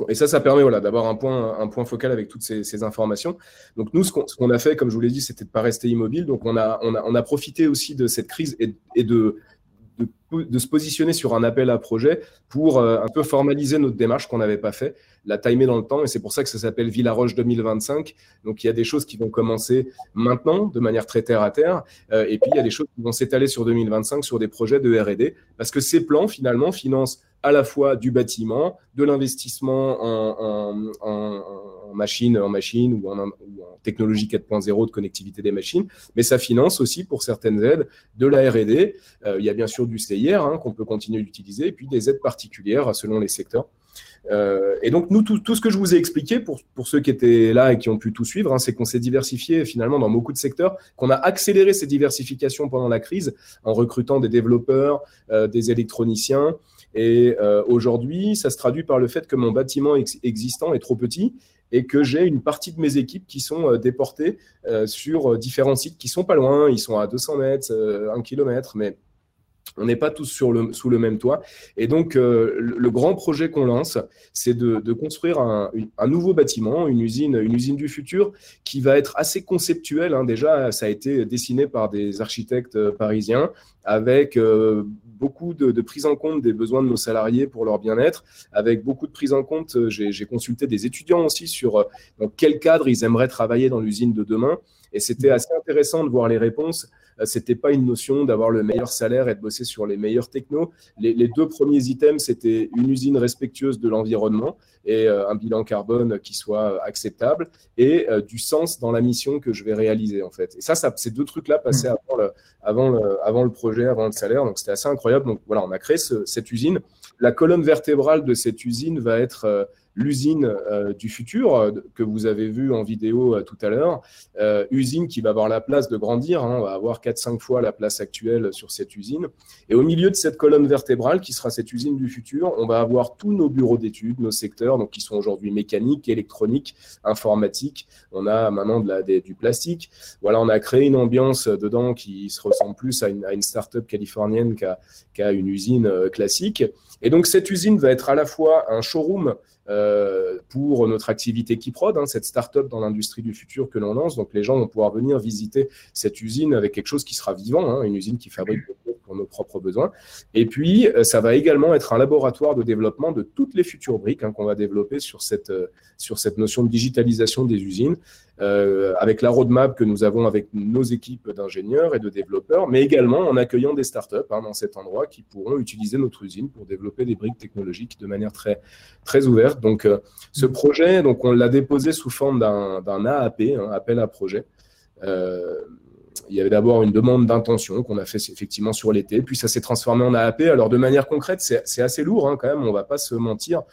D: et ça, ça permet voilà, d'avoir un point, un point focal avec toutes ces, informations. Donc nous, ce qu'on a fait, comme je vous l'ai dit, c'était de ne pas rester immobile. Donc on a, on, a, on a profité aussi de cette crise et, et de, de, se positionner sur un appel à projet pour euh, un peu formaliser notre démarche qu'on n'avait pas fait, la timer dans le temps. Et c'est pour ça que ça s'appelle Villaroche 2025. Donc il y a des choses qui vont commencer maintenant de manière très terre à terre. Euh, et puis il y a des choses qui vont s'étaler sur 2025 sur des projets de RD. Parce que ces plans, finalement, financent à la fois du bâtiment, de l'investissement en, en, machine, en machine ou en, technologie 4.0 de connectivité des machines, mais ça finance aussi pour certaines aides de la R&D. Euh, il y a bien sûr du CIR hein, qu'on peut continuer d'utiliser, et puis des aides particulières selon les secteurs. Euh, et donc, nous, tout, ce que je vous ai expliqué, pour, pour ceux qui étaient là et qui ont pu tout suivre, hein, c'est qu'on s'est diversifié finalement dans beaucoup de secteurs, qu'on a accéléré ces diversifications pendant la crise en recrutant des développeurs, euh, des électroniciens, et euh, aujourd'hui, ça se traduit par le fait que mon bâtiment existant est trop petit et que j'ai une partie de mes équipes qui sont euh, déportées euh, sur différents sites qui sont pas loin. Ils sont à 200 mètres, 1 km, mais on n'est pas tous sur le, sous le même toit. Et donc, le, grand projet qu'on lance, c'est de, construire un, nouveau bâtiment, une usine, une usine du futur qui va être assez conceptuelle. Hein. Déjà, ça a été dessiné par des architectes parisiens avec beaucoup de, prise en compte des besoins de nos salariés pour leur bien-être, avec beaucoup de prise en compte. Euh, j'ai consulté des étudiants aussi sur euh, dans quel cadre ils aimeraient travailler dans l'usine de demain. Et c'était assez intéressant de voir les réponses. Euh, c'était pas une notion d'avoir le meilleur salaire et de bosser sur les meilleurs technos. Les, deux premiers items, c'était une usine respectueuse de l'environnement et un bilan carbone qui soit acceptable et du sens dans la mission que je vais réaliser en fait. Et ça, ça ces deux trucs-là passaient mmh. avant le, avant, le, avant le projet, avant le salaire. Donc c'était assez incroyable. Donc voilà, on a créé cette usine. La colonne vertébrale de cette usine va être euh, l'usine euh, du futur euh, que vous avez vu en vidéo euh, tout à l'heure. usine qui va avoir la place de grandir. Hein. on va avoir 4-5 fois la place actuelle sur cette usine. Et au milieu de cette colonne vertébrale qui sera cette usine du futur, on va avoir tous nos bureaux d'études, nos secteurs, donc qui sont aujourd'hui mécanique, électronique, informatique. On a maintenant de la, du plastique. Voilà, on a créé une ambiance dedans qui se ressemble plus à une, à une start-up californienne qu'à une usine classique. Et donc cette usine va être à la fois un showroom euh, pour notre activité Kiprod, hein, cette start-up dans l'industrie du futur que l'on lance. Donc les gens vont pouvoir venir visiter cette usine avec quelque chose qui sera vivant, hein, une usine qui fabrique nos propres besoins. Et puis, euh, ça va également être un laboratoire de développement de toutes les futures briques hein, qu'on va développer sur cette, euh, sur cette notion de digitalisation des usines, euh, avec la roadmap que nous avons avec nos équipes d'ingénieurs et de développeurs, mais également en accueillant des startups hein, dans cet endroit qui pourront utiliser notre usine pour développer des briques technologiques de manière très, très ouverte. Donc, ce projet, donc, on l'a déposé sous forme d'un AAP, un appel à projet. Il y avait d'abord une demande d'intention qu'on a fait effectivement sur l'été, puis ça s'est transformé en AAP. Alors de manière concrète, c'est assez lourd hein, quand même, on ne va pas se mentir.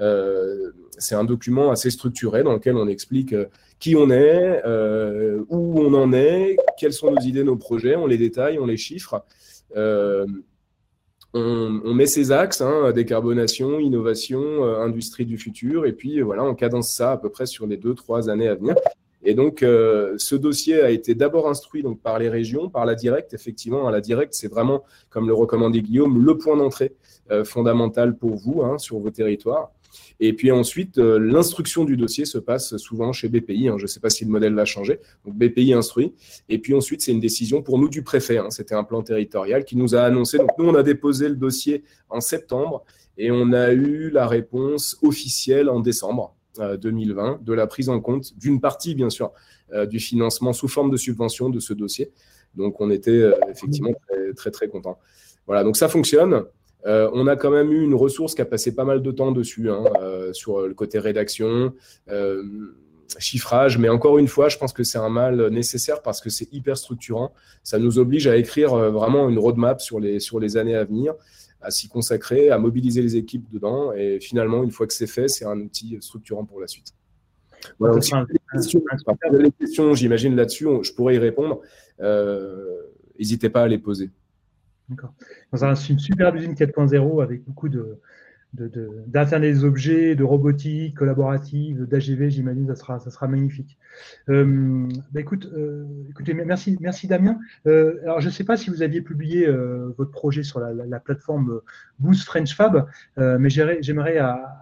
D: Euh, c'est un document assez structuré dans lequel on explique euh, qui on est, euh, où on en est, quelles sont nos idées, nos projets, on les détaille, on les chiffre. On, met ces axes, hein, décarbonation, innovation, industrie du futur, et puis voilà, on cadence ça à peu près sur les deux, trois années à venir. Et donc, euh, ce dossier a été d'abord instruit donc, par les régions, par la directe. Effectivement, la directe, c'est vraiment, comme le recommandait Guillaume, le point d'entrée euh, fondamental pour vous hein, sur vos territoires. Et puis ensuite, euh, l'instruction du dossier se passe souvent chez BPI. Hein. je ne sais pas si le modèle va changer. Donc BPI instruit. Et puis ensuite, c'est une décision pour nous du préfet. Hein. C'était un plan territorial qui nous a annoncé. Nous, on a déposé le dossier en septembre et on a eu la réponse officielle en décembre. 2020 euh, de la prise en compte d'une partie, bien sûr, euh, du financement sous forme de subvention de ce dossier. Donc, on était euh, effectivement très, très, très content. Voilà, donc ça fonctionne. on a quand même eu une ressource qui a passé pas mal de temps dessus, hein, sur le côté rédaction, chiffrage, mais encore une fois, je pense que c'est un mal nécessaire parce que c'est hyper structurant. Ça nous oblige à écrire vraiment une roadmap sur les, sur les années à venir à s'y consacrer, à mobiliser les équipes dedans. Et finalement, une fois que c'est fait, c'est un outil structurant pour la suite. Voilà, si vous avez des questions, j'imagine, là-dessus, je pourrais y répondre. Euh, n'hésitez pas à les poser.
B: D'accord. Dans une super usine 4.0 avec beaucoup de, d'Internet des objets, de robotique collaborative, d'AGV, j'imagine, ça sera, ça sera magnifique. Euh, bah, écoute, euh, écoutez, merci, merci Damien. Euh, alors, je ne sais pas si vous aviez publié votre projet sur la, la, plateforme Boost French Fab, mais j'aimerais à,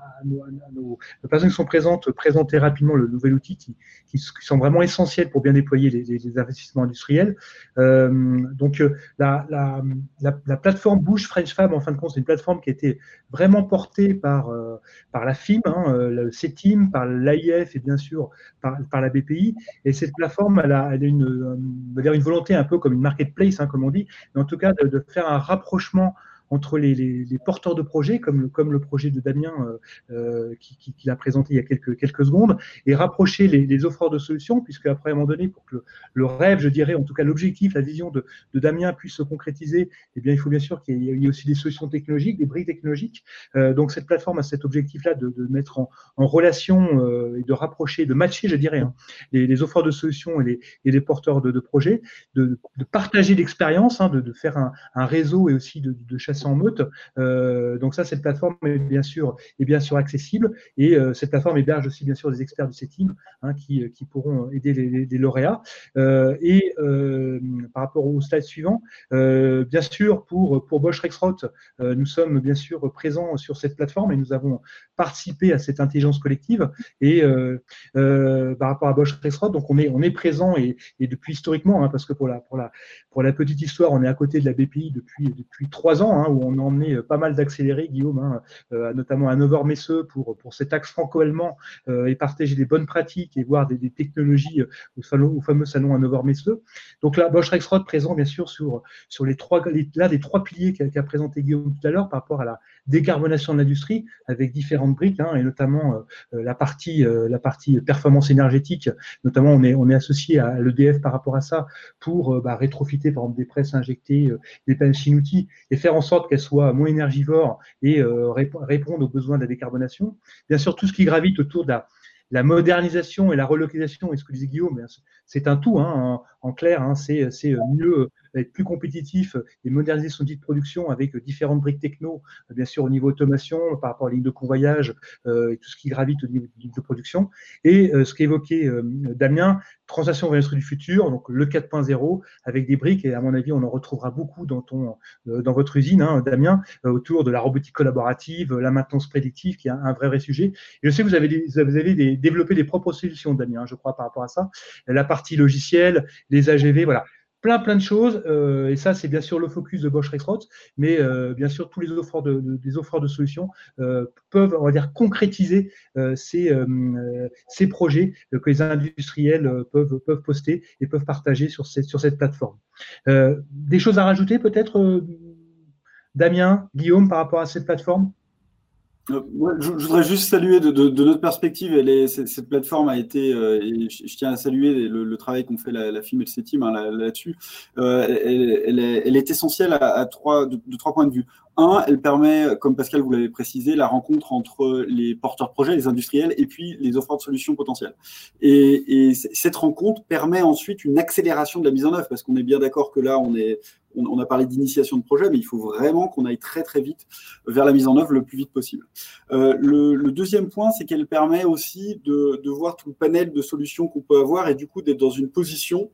B: nos, personnes qui sont présentes présenter rapidement le nouvel outil qui, qui, sont vraiment essentiels pour bien déployer les, les, investissements industriels. donc, la, la, la, plateforme Boost French Fab, en fin de compte, c'est une plateforme qui a été vraiment portée par, par la FIM, hein, le CETIM, par l'AIF et bien sûr par, la BPI. Et cette plateforme, elle a, a une, volonté un peu comme une marketplace, hein, comme on dit, mais en tout cas de faire un rapprochement entre les, porteurs de projets, comme le, projet de Damien euh, euh qui, l'a présenté il y a quelques, secondes, et rapprocher les, les offreurs de solutions, puisque après, à un moment donné, pour que le, rêve, je dirais, en tout cas l'objectif, la vision de, Damien puisse se concrétiser, eh bien, il faut bien sûr qu'il y ait aussi des solutions technologiques, des briques technologiques. Euh, donc, cette plateforme a cet objectif-là de, mettre en, relation euh, et de rapprocher, de matcher, je dirais, hein, les, offreurs de solutions et les, porteurs de, projets, de, partager l'expérience, hein, de, faire un, réseau et aussi de, de en meute. Euh, donc ça, cette plateforme est bien sûr, est bien sûr accessible et euh, cette plateforme héberge aussi bien sûr des experts du CETIM hein, qui, qui, pourront aider les, lauréats. Euh, et par rapport au slide suivant, bien sûr, pour, Bosch Rexroth, nous sommes bien sûr présents sur cette plateforme et nous avons participé à cette intelligence collective. Et par rapport à Bosch Rexroth, donc on est, on est présent et, depuis historiquement, hein, parce que pour la petite histoire, on est à côté de la BPI depuis, depuis trois ans, hein, où on a emmené euh, pas mal d'accélérés, Guillaume, hein, euh, notamment à Neuvor-Messeux pour, pour cet axe franco-allemand euh, et partager des bonnes pratiques et voir des, technologies au, fameux salon à Neuvor-Messeux. Donc là, Bosch Rexroth présent bien sûr sur, sur les trois piliers qu'a présenté Guillaume tout à l'heure par rapport à la décarbonation de l'industrie avec différentes briques hein, et notamment la partie la partie performance énergétique. Notamment, on est on est associé à l'EDF par rapport à ça pour bah, rétrofiter par exemple des presses injectées, des panneaux outils et faire en sorte qu'elles soient moins énergivores et euh, répondre aux besoins de la décarbonation. Bien sûr, tout ce qui gravite autour de la, modernisation et la relocalisation, et ce que disait Guillaume, c'est un tout, hein, en, clair, hein, c'est mieux être plus compétitif et moderniser son outil de production avec différentes briques techno, bien sûr au niveau automation, par rapport à la ligne de convoyage euh, et tout ce qui gravite au niveau de production. Et euh, ce qu'évoquait euh, Damien, transaction vers l'industrie du futur, donc le 4.0, avec des briques, et à mon avis, on en retrouvera beaucoup dans, ton, dans votre usine, hein, Damien, autour de la robotique collaborative, la maintenance prédictive, qui est un, vrai, vrai sujet. Et je sais que vous avez, vous avez des, développé des propres solutions, Damien, je crois, par rapport à ça. La partie logicielle, les AGV, voilà plein plein de choses. Euh, et ça, c'est bien sûr le focus de Bosch Rexroth, mais euh, bien sûr tous les offreurs de, des de solutions euh, peuvent, on va dire, concrétiser ces, ces projets que les industriels peuvent peuvent poster et peuvent partager sur cette sur cette plateforme. des choses à rajouter peut-être, Damien, Guillaume, par rapport à cette plateforme?
C: Euh, je, voudrais juste saluer de, notre perspective, elle cette, plateforme a été, euh, et je, tiens à saluer le, travail qu'ont fait la, la FIM et le CETIM là-dessus, euh, elle, est, essentielle à, trois, de, trois points de vue. Un, elle permet, comme Pascal vous l'avez précisé, la rencontre entre les porteurs de projets, les industriels, et puis les offreurs de solutions potentielles. Et cette rencontre permet ensuite une accélération de la mise en œuvre, parce qu'on est bien d'accord que là, on, est, on, a parlé d'initiation de projet, mais il faut vraiment qu'on aille très très vite vers la mise en œuvre le plus vite possible. Euh, le, deuxième point, c'est qu'elle permet aussi de voir tout le panel de solutions qu'on peut avoir et du coup d'être dans une position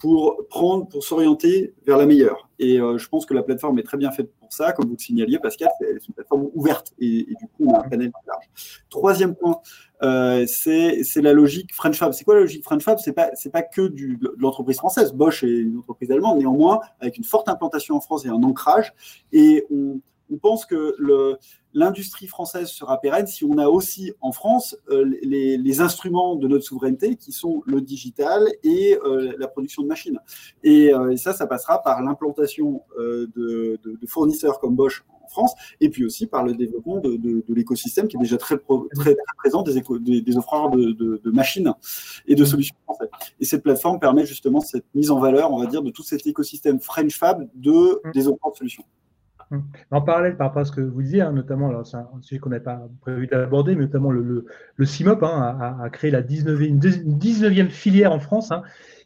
C: pour prendre, pour s'orienter vers la meilleure. Et euh, je pense que la plateforme est très bien faite pour ça, comme vous le signaliez, Pascal, c'est une plateforme ouverte et, du coup on a un panel large. Troisième point, euh, c'est la logique French Fab. C'est quoi la logique French Fab? C'est pas pas que du, de l'entreprise française. Bosch est une entreprise allemande, néanmoins avec une forte implantation en France et un ancrage. Et on, on pense que le, l'industrie française sera pérenne si on a aussi en France euh, les, instruments de notre souveraineté qui sont le digital et euh, la production de machines. Euh, et, ça, ça passera par l'implantation de, fournisseurs comme Bosch en France et puis aussi par le développement de, l'écosystème qui est déjà très, très, présent des, des, offreurs de, machines et de solutions françaises. Et cette plateforme permet justement cette mise en valeur, on va dire, de tout cet écosystème French Fab de, des offreurs de solutions.
B: En parallèle, par rapport à ce que vous disiez, hein, notamment, c'est un sujet qu'on n'avait pas prévu d'aborder, mais notamment le, le, CIMOP hein, a, créé la 19e, une 19e filière en France, hein,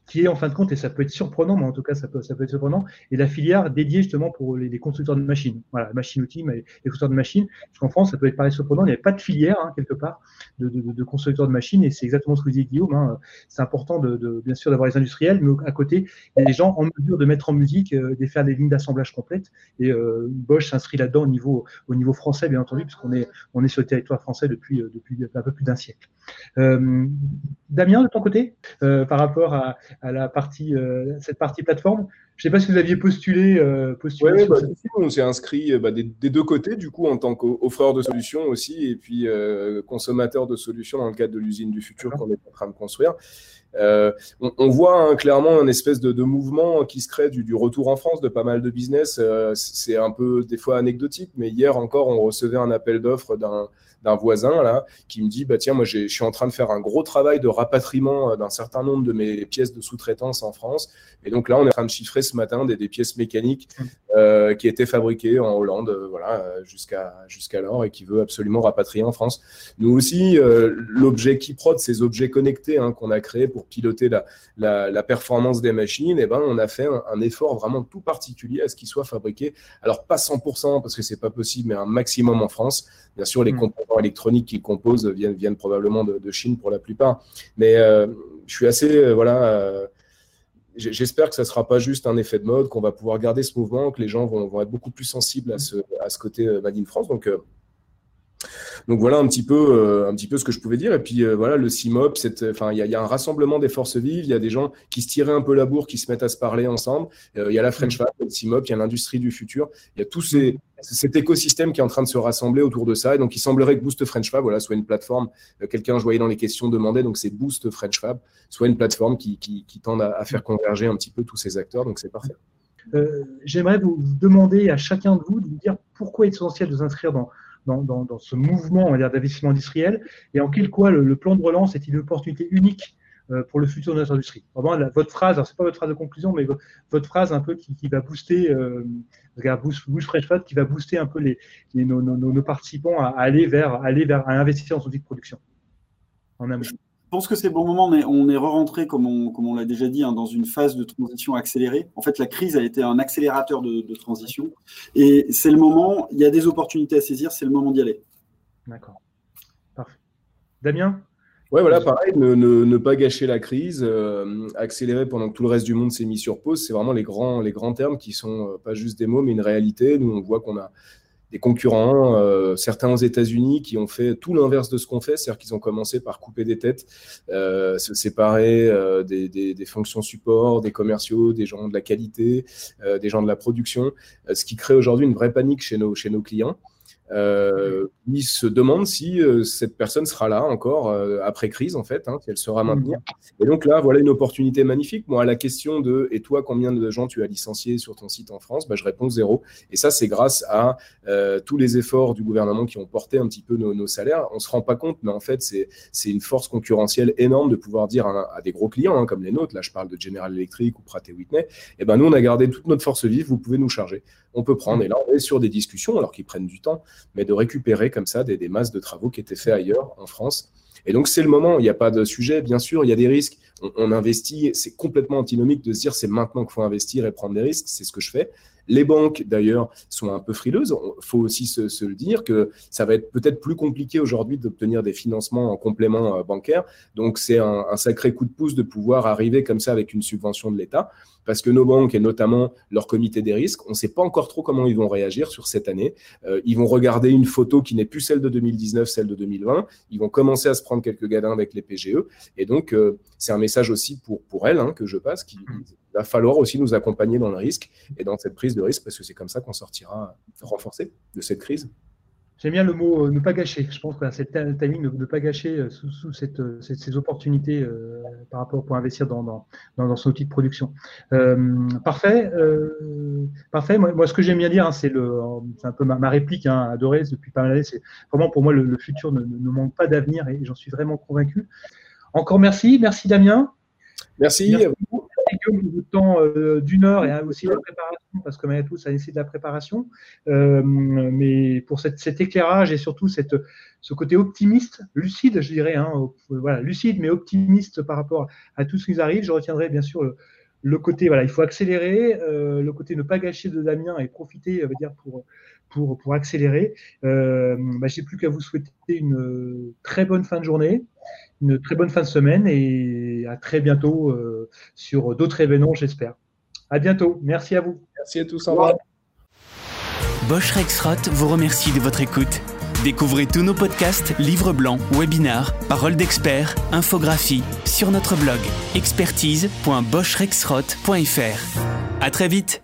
B: qui est en fin de compte, et ça peut être surprenant, mais en tout cas ça peut, ça peut être surprenant, et la filière dédiée justement pour les, constructeurs de machines. Voilà, machine-outil, mais les constructeurs de machines. Parce qu'en France, ça peut être pareil surprenant, il n'y avait pas de filière hein, quelque part de, de, constructeurs de machines, et c'est exactement ce que disait Guillaume. Hein. C'est important de, bien sûr d'avoir les industriels, mais à côté, il y a des gens en mesure de mettre en musique, euh, de faire des lignes d'assemblage complètes. Et euh, Bosch s'inscrit là-dedans au niveau, au niveau français, bien entendu, puisqu'on est, on est sur le territoire français depuis, euh, depuis un peu plus d'un siècle. Damien, de ton côté, par rapport à, à la partie, cette partie plateforme, je ne sais pas si vous aviez postulé. Euh,
D: postulé bah, on s'est inscrit bah, des, deux côtés, du coup, en tant qu'offreur de solutions aussi, et puis euh, consommateur de solutions dans le cadre de l'usine du futur qu'on est en train de construire. Euh, on, voit hein, clairement un espèce de, mouvement qui se crée du, du, retour en France de pas mal de business. c'est un peu des fois anecdotique, mais hier encore, on recevait un appel d'offres d'un d'un voisin là qui me dit bah tiens moi je suis en train de faire un gros travail de rapatriement euh, d'un certain nombre de mes pièces de sous-traitance en France et donc là on est en train de chiffrer ce matin des, pièces mécaniques mmh. Euh, qui étaient fabriquées en Hollande euh, voilà jusqu'à jusqu'alors et qui veut absolument rapatrier en France nous aussi l'objet qui prod ces objets connectés hein, qu'on a créés pour piloter la, la, performance des machines eh ben on a fait un, effort vraiment tout particulier à ce qu'ils soient fabriqués alors pas 100% parce que c'est pas possible mais un maximum en France bien sûr les mmh. composants électroniques qu'ils composent viennent, viennent probablement de, Chine pour la plupart. Mais euh, je suis assez, euh, voilà, euh, j'espère que ça ne sera pas juste un effet de mode, qu'on va pouvoir garder ce mouvement, que les gens vont, être beaucoup plus sensibles à ce, à ce côté Made in France. Donc, donc voilà un petit peu, euh, un petit peu ce que je pouvais dire. Et puis euh, voilà, le CIMOP, enfin, il y, a un rassemblement des forces vives. Il y a des gens qui se tiraient un peu la bourre, qui se mettent à se parler ensemble. Euh, il y a la French Fab, le CIMOP, il y a l'industrie du futur. Il y a tout cet écosystème qui est en train de se rassembler autour de ça. Et donc, il semblerait que Boost French Fab, voilà, soit une plateforme. Quelqu'un, je voyais dans les questions, demandait. Donc, c'est Boost French Fab, soit une plateforme qui, qui, tende à, faire converger un petit peu tous ces acteurs. Donc, c'est parfait.
B: J'aimerais vous demander à chacun de vous de vous dire pourquoi il est essentiel de s'inscrire dans dans, ce mouvement d'investissement industriel et en quel quoi le, plan de relance est une opportunité unique euh, pour le futur de notre industrie. Vraiment, votre phrase, c'est pas votre phrase de conclusion, mais votre, phrase un peu qui, va booster, euh, Boost, Fresh qui va booster un peu les, nos, participants à, aller vers, aller vers, à investir dans son outil de production
C: en amont. Je pense que c'est le bon moment, mais on est re-rentré, comme on, comme on l'a déjà dit, hein, dans une phase de transition accélérée. En fait, la crise a été un accélérateur de, transition. Et c'est le moment, il y a des opportunités à saisir, c'est le moment d'y aller.
B: D'accord. Parfait. Damien?
D: Ouais, voilà, pareil, ne, pas gâcher la crise, euh, accélérer pendant que tout le reste du monde s'est mis sur pause, c'est vraiment les grands, les grands termes qui sont euh, pas juste des mots, mais une réalité. Nous, on voit qu'on a des concurrents, euh, certains aux États-Unis qui ont fait tout l'inverse de ce qu'on fait, c'est-à-dire qu'ils ont commencé par couper des têtes, euh, se séparer euh, des, fonctions support, des commerciaux, des gens de la qualité, des gens de la production, ce qui crée aujourd'hui une vraie panique chez nos clients. Euh, il se demande si euh, cette personne sera là encore euh, après crise, en fait, hein, si elle sera maintenue. Et donc là, voilà une opportunité magnifique. Moi, à la question de et toi, combien de gens tu as licenciés sur ton site en France? Bah, Je réponds zéro. Et ça, c'est grâce à tous les efforts du gouvernement qui ont porté un petit peu nos, salaires. On se rend pas compte, mais en fait, c'est une force concurrentielle énorme de pouvoir dire à, des gros clients hein, comme les nôtres, là je parle de General Electric ou Pratt Whitney, et eh ben nous, on a gardé toute notre force vive, vous pouvez nous charger. On peut prendre, et là, on est sur des discussions, alors qu'ils prennent du temps, mais de récupérer comme ça des, masses de travaux qui étaient faits ailleurs en France. Et donc, c'est le moment. Il n'y a pas de sujet, bien sûr, il y a des risques. On, investit. C'est complètement antinomique de se dire c'est maintenant qu'il faut investir et prendre des risques. C'est ce que je fais. Les banques, d'ailleurs, sont un peu frileuses. Il faut aussi se, le dire que ça va être peut-être plus compliqué aujourd'hui d'obtenir des financements en complément euh, bancaire. Donc, c'est un, sacré coup de pouce de pouvoir arriver comme ça avec une subvention de l'État parce que nos banques et notamment leur comité des risques, on ne sait pas encore trop comment ils vont réagir sur cette année. Euh, ils vont regarder une photo qui n'est plus celle de 2019, celle de 2020. Ils vont commencer à se prendre quelques gadins avec les PGE. Et donc, euh, c'est un message aussi pour, pour elles hein, que je passe, qu'il va falloir aussi nous accompagner dans le risque et dans cette prise de risque, parce que c'est comme ça qu'on sortira renforcé de cette crise.
B: J'aime bien le mot euh, ne pas gâcher. Je pense que c'est le timing de ne pas gâcher euh, sous, cette, euh, ces opportunités par rapport pour investir dans, dans, dans, son outil de production. parfait. parfait. Moi, ce que j'aime bien dire, hein, c'est un peu ma, réplique hein, adorée depuis pas mal d'années. C'est vraiment pour moi le, futur ne, ne, manque pas d'avenir et j'en suis vraiment convaincu. Encore merci. Merci Damien.
D: Merci.
B: Guillaume temps euh, d'une heure et aussi la préparation, parce que malgré tout, ça nécessite de la préparation. Euh, mais pour cette, cet éclairage et surtout cette, ce côté optimiste, lucide, je dirais, hein, voilà, lucide mais optimiste par rapport à tout ce qui nous arrive, je retiendrai bien sûr le, le côté, voilà, il faut accélérer, euh, le côté ne pas gâcher de Damien et profiter, veut dire, pour, pour, pour accélérer. Euh, bah, J'ai plus qu'à vous souhaiter une très bonne fin de journée, une très bonne fin de semaine et à très bientôt euh, sur d'autres événements, j'espère. À bientôt. Merci à vous.
D: Merci à tous. Au revoir.
A: Bosch Rexroth vous remercie de votre écoute. Découvrez tous nos podcasts, livres blancs, webinars, paroles d'experts, infographies sur notre blog expertise.boschrexroth.fr. À très vite.